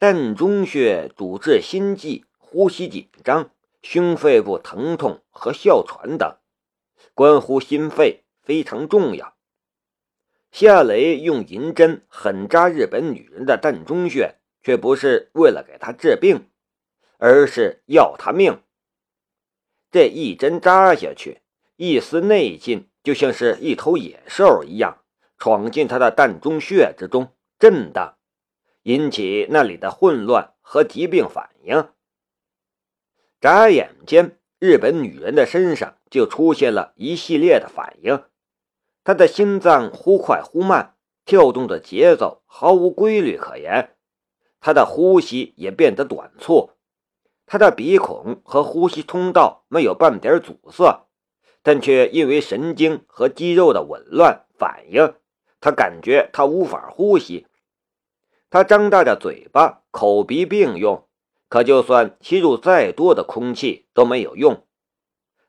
膻中穴主治心悸、呼吸紧张、胸肺部疼痛和哮喘等，关乎心肺，非常重要。夏雷用银针狠扎日本女人的膻中穴，却不是为了给她治病，而是要她命。这一针扎下去，一丝内劲就像是一头野兽一样，闯进她的膻中穴之中，震荡，引起那里的混乱和疾病反应。眨眼间，日本女人的身上就出现了一系列的反应。他的心脏忽快忽慢，跳动的节奏毫无规律可言。他的呼吸也变得短促，他的鼻孔和呼吸通道没有半点阻塞，但却因为神经和肌肉的紊乱反应，他感觉他无法呼吸。他张大着嘴巴，口鼻并用，可就算吸入再多的空气都没有用，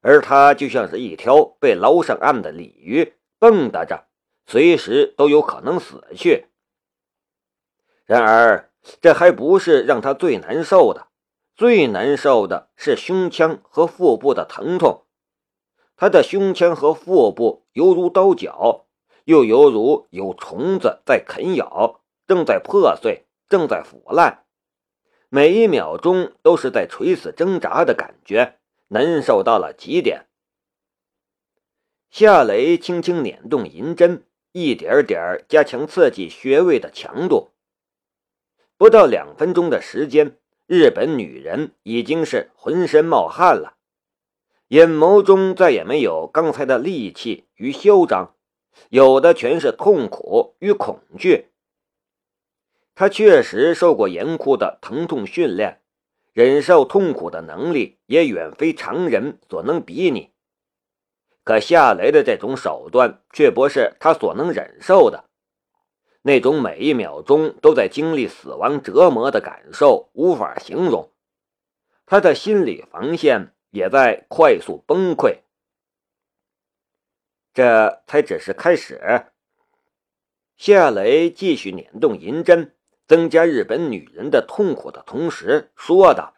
而他就像是一条被捞上岸的鲤鱼。蹦跶着，随时都有可能死去。然而，这还不是让他最难受的，最难受的是胸腔和腹部的疼痛。他的胸腔和腹部犹如刀绞，又犹如有虫子在啃咬，正在破碎，正在腐烂，每一秒钟都是在垂死挣扎的感觉，难受到了极点。夏雷轻轻捻动银针，一点点加强刺激穴位的强度。不到两分钟的时间，日本女人已经是浑身冒汗了，眼眸中再也没有刚才的戾气与嚣张，有的全是痛苦与恐惧。他确实受过严酷的疼痛训练，忍受痛苦的能力也远非常人所能比拟。可夏雷的这种手段却不是他所能忍受的，那种每一秒钟都在经历死亡折磨的感受无法形容，他的心理防线也在快速崩溃。这才只是开始。夏雷继续捻动银针，增加日本女人的痛苦的同时说道：“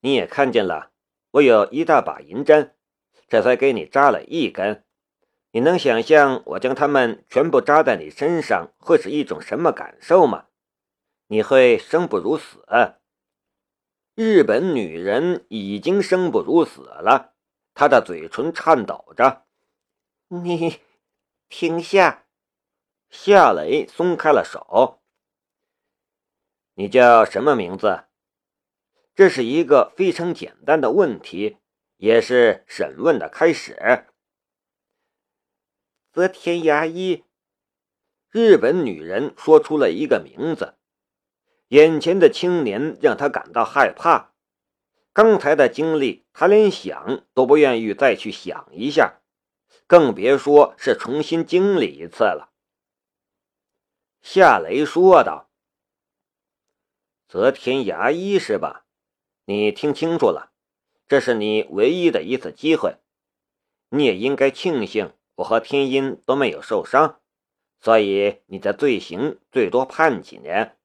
你也看见了，我有一大把银针。”这才给你扎了一根，你能想象我将它们全部扎在你身上会是一种什么感受吗？你会生不如死。日本女人已经生不如死了，她的嘴唇颤抖着。你停下！夏雷松开了手。你叫什么名字？这是一个非常简单的问题。也是审问的开始。泽田牙医，日本女人说出了一个名字。眼前的青年让他感到害怕。刚才的经历，他连想都不愿意再去想一下，更别说是重新经历一次了。夏雷说道：“泽田牙医是吧？你听清楚了。”这是你唯一的一次机会，你也应该庆幸我和天音都没有受伤，所以你的罪行最多判几年，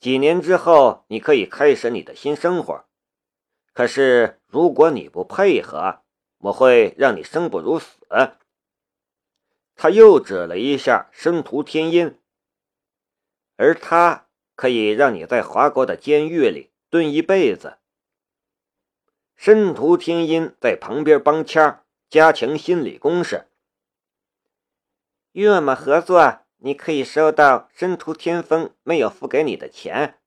几年之后你可以开始你的新生活。可是如果你不配合，我会让你生不如死。他又指了一下生徒天音，而他可以让你在华国的监狱里蹲一辈子。申屠天音在旁边帮腔，加强心理攻势。与我们合作，你可以收到申屠天风没有付给你的钱。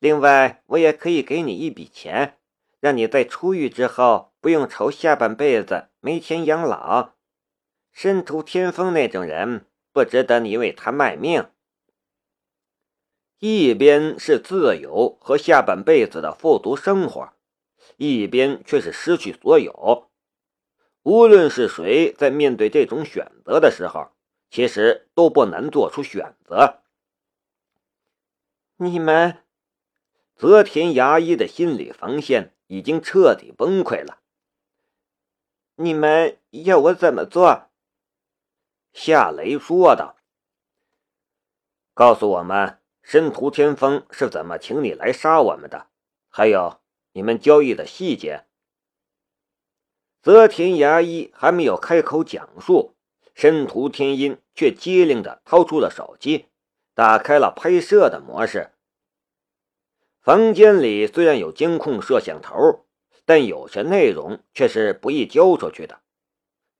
另外，我也可以给你一笔钱，让你在出狱之后不用愁下半辈子没钱养老。申屠天风那种人不值得你为他卖命。一边是自由和下半辈子的富足生活。一边却是失去所有。无论是谁在面对这种选择的时候，其实都不难做出选择。你们，泽田牙医的心理防线已经彻底崩溃了。你们要我怎么做？夏雷说道：“告诉我们，申屠天风是怎么请你来杀我们的？还有你们交易的细节。”泽田牙医还没有开口讲述，申屠天音却机灵地掏出了手机，打开了拍摄的模式。房间里虽然有监控摄像头，但有些内容却是不易交出去的，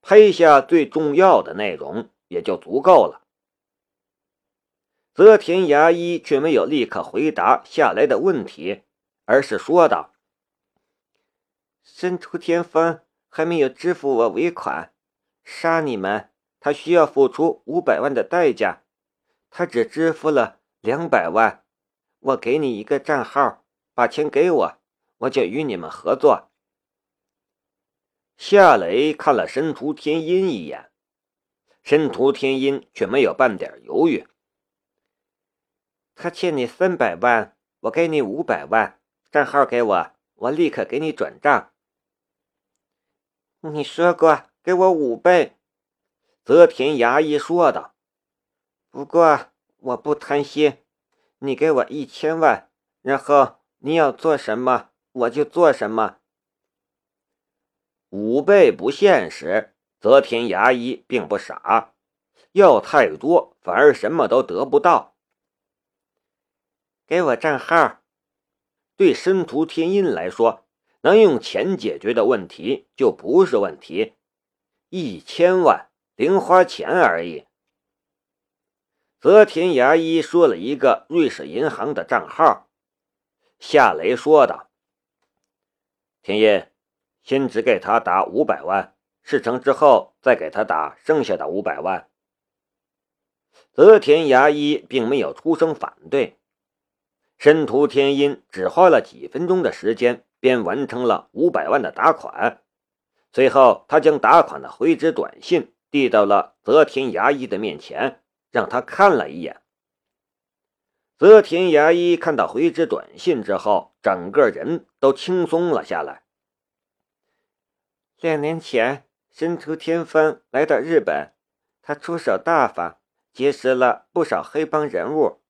拍下最重要的内容也就足够了。泽田牙医却没有立刻回答下来的问题，而是说道：“申屠天风还没有支付我尾款，杀你们，他需要付出五百万的代价，他只支付了两百万。”我给你一个账号，把钱给我，我就与你们合作。夏雷看了申屠天音一眼，申屠天音却没有半点犹豫。他欠你三百万，我给你五百万，账号给我，我立刻给你转账。你说过给我五倍，泽田牙医说道。不过我不贪心。你给我一千万，然后你要做什么我就做什么。五倍不现实，泽田牙医并不傻，要太多反而什么都得不到。给我账号。对申屠天音来说，能用钱解决的问题就不是问题，一千万零花钱而已。泽田牙医说了一个瑞士银行的账号，夏雷说道：“天音，先只给他打五百万，事成之后再给他打剩下的五百万。”泽田牙医并没有出声反对。申屠天音只花了几分钟的时间，便完成了五百万的打款。随后，他将打款的回执短信递到了泽田牙医的面前。让他看了一眼。泽田牙医看到回执短信之后，整个人都轻松了下来。两年前，申屠天风来到日本，他出手大方，结识了不少黑帮人物。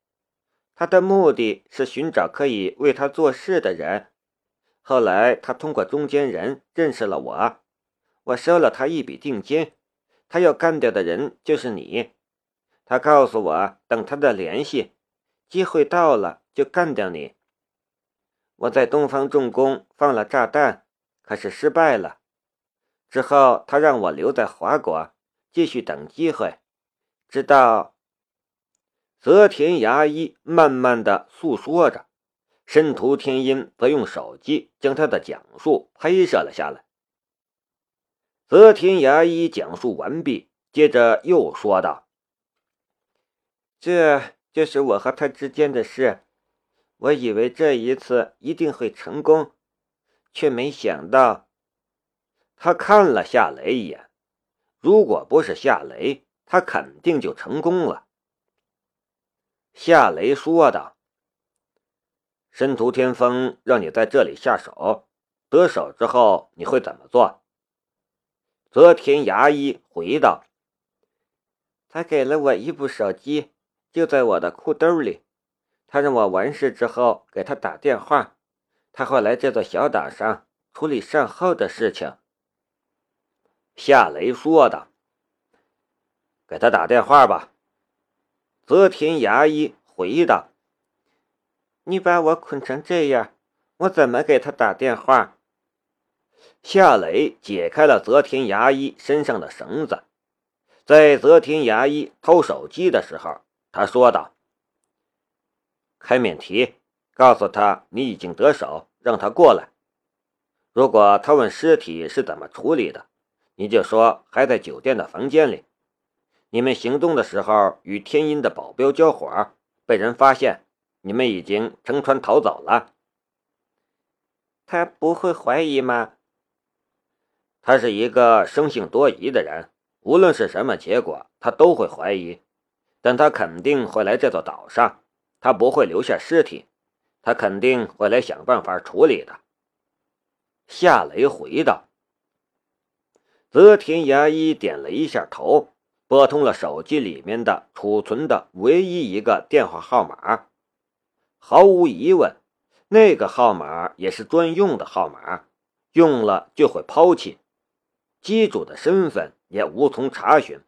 他的目的是寻找可以为他做事的人。后来，他通过中间人认识了我，我收了他一笔定金。他要干掉的人就是你。他告诉我，等他的联系，机会到了就干掉你。我在东方重工放了炸弹，可是失败了。之后他让我留在华国，继续等机会，直到……泽田牙医慢慢的诉说着，申屠天音则用手机将他的讲述拍摄了下来。泽田牙医讲述完毕，接着又说道。这就是我和他之间的事。我以为这一次一定会成功，却没想到。他看了夏雷一眼，如果不是夏雷，他肯定就成功了。夏雷说道：“申屠天风让你在这里下手，得手之后你会怎么做？”泽田牙医回道：“他给了我一部手机。”就在我的裤兜里，他让我完事之后给他打电话，他会来这座小岛上处理善后的事情。夏雷说道：“给他打电话吧。”泽田牙医回道：“你把我捆成这样，我怎么给他打电话？”夏雷解开了泽田牙医身上的绳子，在泽田牙医偷手机的时候。他说道：“开免提，告诉他你已经得手，让他过来。如果他问尸体是怎么处理的，你就说还在酒店的房间里。你们行动的时候与天音的保镖交火，被人发现，你们已经乘船逃走了。他不会怀疑吗？他是一个生性多疑的人，无论是什么结果，他都会怀疑。”但他肯定会来这座岛上，他不会留下尸体，他肯定会来想办法处理的。夏雷回道。泽田牙医点了一下头，拨通了手机里面的储存的唯一一个电话号码，毫无疑问，那个号码也是专用的号码，用了就会抛弃，机主的身份也无从查询。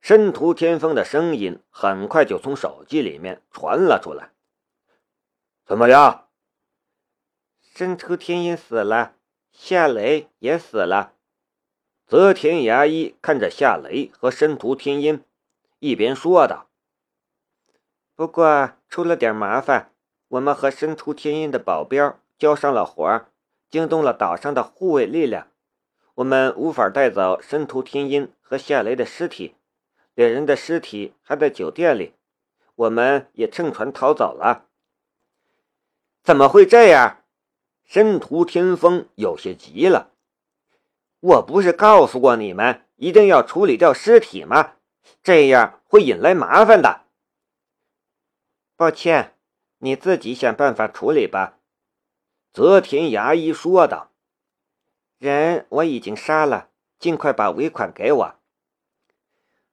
申屠天风的声音很快就从手机里面传了出来：“怎么样？申屠天音死了，夏雷也死了。”泽田牙医看着夏雷和申屠天音，一边说道。不过出了点麻烦，我们和申屠天音的保镖交上了火，惊动了岛上的护卫力量，我们无法带走申屠天音和夏雷的尸体，两人的尸体还在酒店里，我们也乘船逃走了。怎么会这样？申屠天风有些急了。我不是告诉过你们一定要处理掉尸体吗？这样会引来麻烦的。抱歉，你自己想办法处理吧。”泽田牙医说道。“人我已经杀了，尽快把尾款给我。”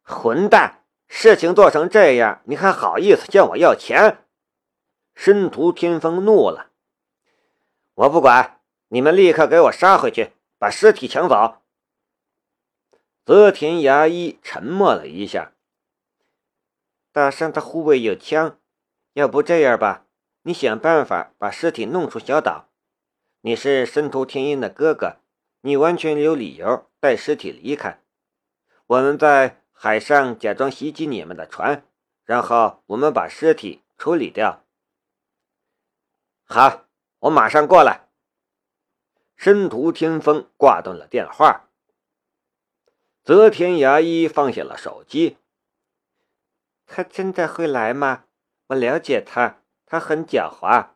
混蛋！事情做成这样，你还好意思向我要钱？申屠天风怒了。“我不管，你们立刻给我杀回去，把尸体抢走。”泽田牙医沉默了一下。大山的护卫有枪。要不这样吧，你想办法把尸体弄出小岛。你是申屠天音的哥哥，你完全有理由带尸体离开。我们在海上假装袭击你们的船，然后我们把尸体处理掉。好，我马上过来。申屠天风挂断了电话。泽田牙医放下了手机。他真的会来吗？我了解他，他很狡猾。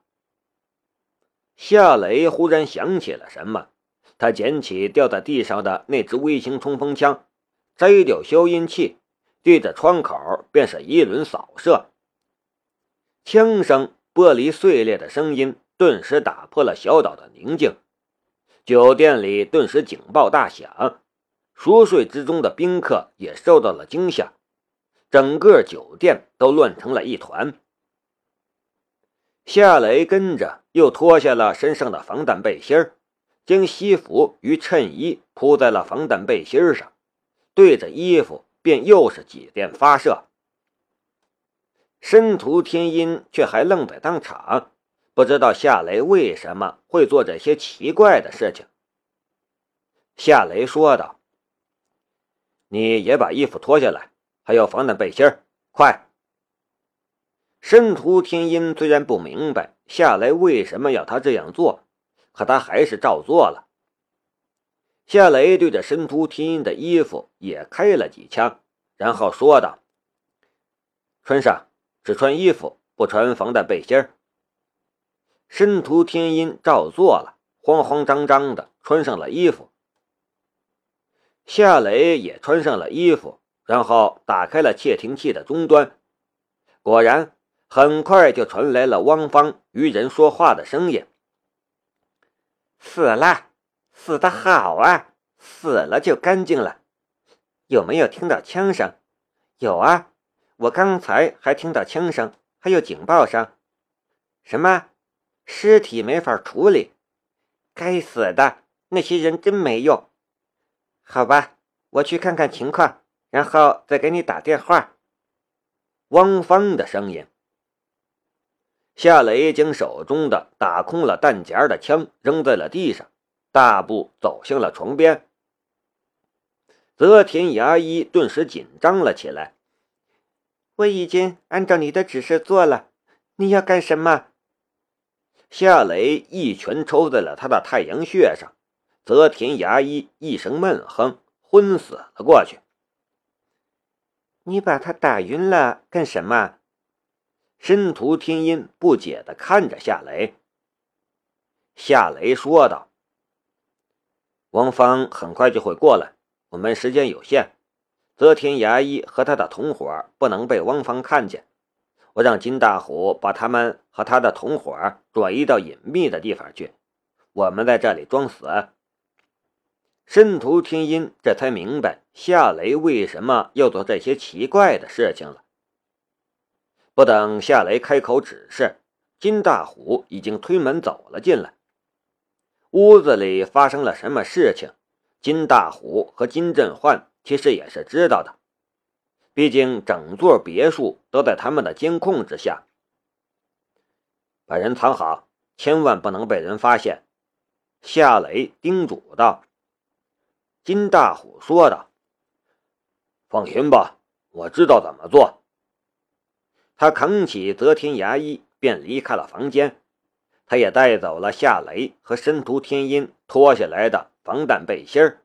夏雷忽然想起了什么，他捡起掉在地上的那支微型冲锋枪，摘掉消音器，对着窗口便是一轮扫射。枪声、玻璃碎裂的声音顿时打破了小岛的宁静，酒店里顿时警报大响，熟睡之中的宾客也受到了惊吓。整个酒店都乱成了一团。夏雷跟着又脱下了身上的防弹背心将西服与衬衣铺在了防弹背心上，对着衣服便又是几电发射。申屠天音却还愣在当场，不知道夏雷为什么会做这些奇怪的事情。夏雷说道：“你也把衣服脱下来。”还有防弹背心快！申屠天音虽然不明白夏雷为什么要他这样做，可他还是照做了。夏雷对着申屠天音的衣服也开了几枪，然后说道：“穿上，只穿衣服，不穿防弹背心申屠天音照做了，慌慌张张的穿上了衣服。夏雷也穿上了衣服。然后打开了窃听器的终端，果然很快就传来了汪芳与人说话的声音：“死了，死的好啊，死了就干净了。有没有听到枪声？有啊，我刚才还听到枪声，还有警报声。什么？尸体没法处理？该死的，那些人真没用。好吧，我去看看情况。”然后再给你打电话。汪芳的声音。夏雷将手中的打空了弹夹的枪扔在了地上，大步走向了床边。泽田牙医顿时紧张了起来。我已经按照你的指示做了，你要干什么？夏雷一拳抽在了他的太阳穴上，泽田牙医一声闷哼，昏死了过去。你把他打晕了干什么？申屠天音不解地看着夏雷。夏雷说道：“王芳很快就会过来，我们时间有限。泽田牙医和他的同伙不能被汪芳看见。我让金大虎把他们和他的同伙转移到隐秘的地方去。我们在这里装死。”申屠天音这才明白夏雷为什么要做这些奇怪的事情了。不等夏雷开口指示，金大虎已经推门走了进来。屋子里发生了什么事情，金大虎和金振焕其实也是知道的，毕竟整座别墅都在他们的监控之下。把人藏好，千万不能被人发现。夏雷叮嘱道。金大虎说道：“放心吧，我知道怎么做。”他扛起泽天牙医，便离开了房间。他也带走了夏雷和申屠天音脱下来的防弹背心儿。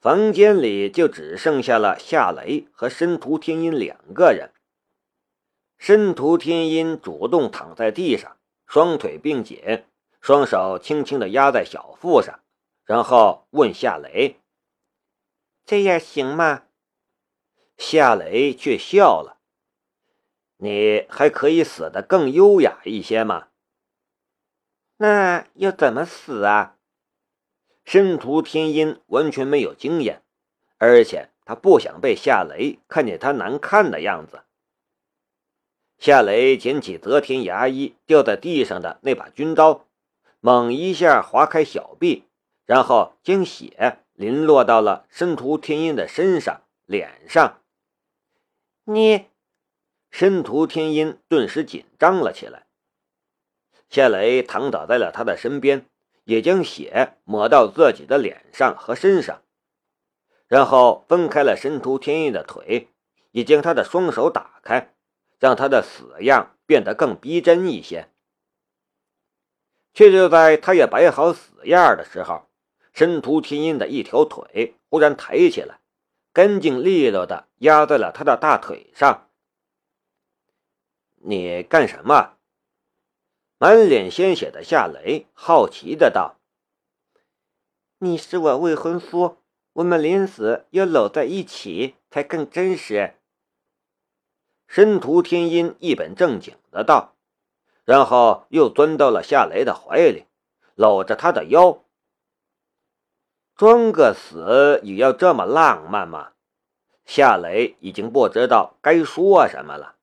房间里就只剩下了夏雷和申屠天音两个人。申屠天音主动躺在地上，双腿并紧，双手轻轻地压在小腹上，然后问夏雷：“这样行吗？”夏雷却笑了：“你还可以死得更优雅一些吗？”那要怎么死啊？申屠天音完全没有经验，而且他不想被夏雷看见他难看的样子。夏雷捡起泽天牙医掉在地上的那把军刀，猛一下划开小臂，然后将血淋落到了申屠天音的身上、脸上。你，申屠天音顿时紧张了起来。夏雷躺倒在了他的身边，也将血抹到自己的脸上和身上，然后分开了申屠天印的腿，也将他的双手打开，让他的死样变得更逼真一些。却就在他也摆好死样的时候，申屠天印的一条腿忽然抬起来，干净利落的压在了他的大腿上。你干什么？满脸鲜血的夏雷好奇的道：“你是我未婚夫，我们临死要搂在一起才更真实。”申屠天音一本正经的道，然后又钻到了夏雷的怀里，搂着他的腰。装个死也要这么浪漫吗？夏雷已经不知道该说什么了。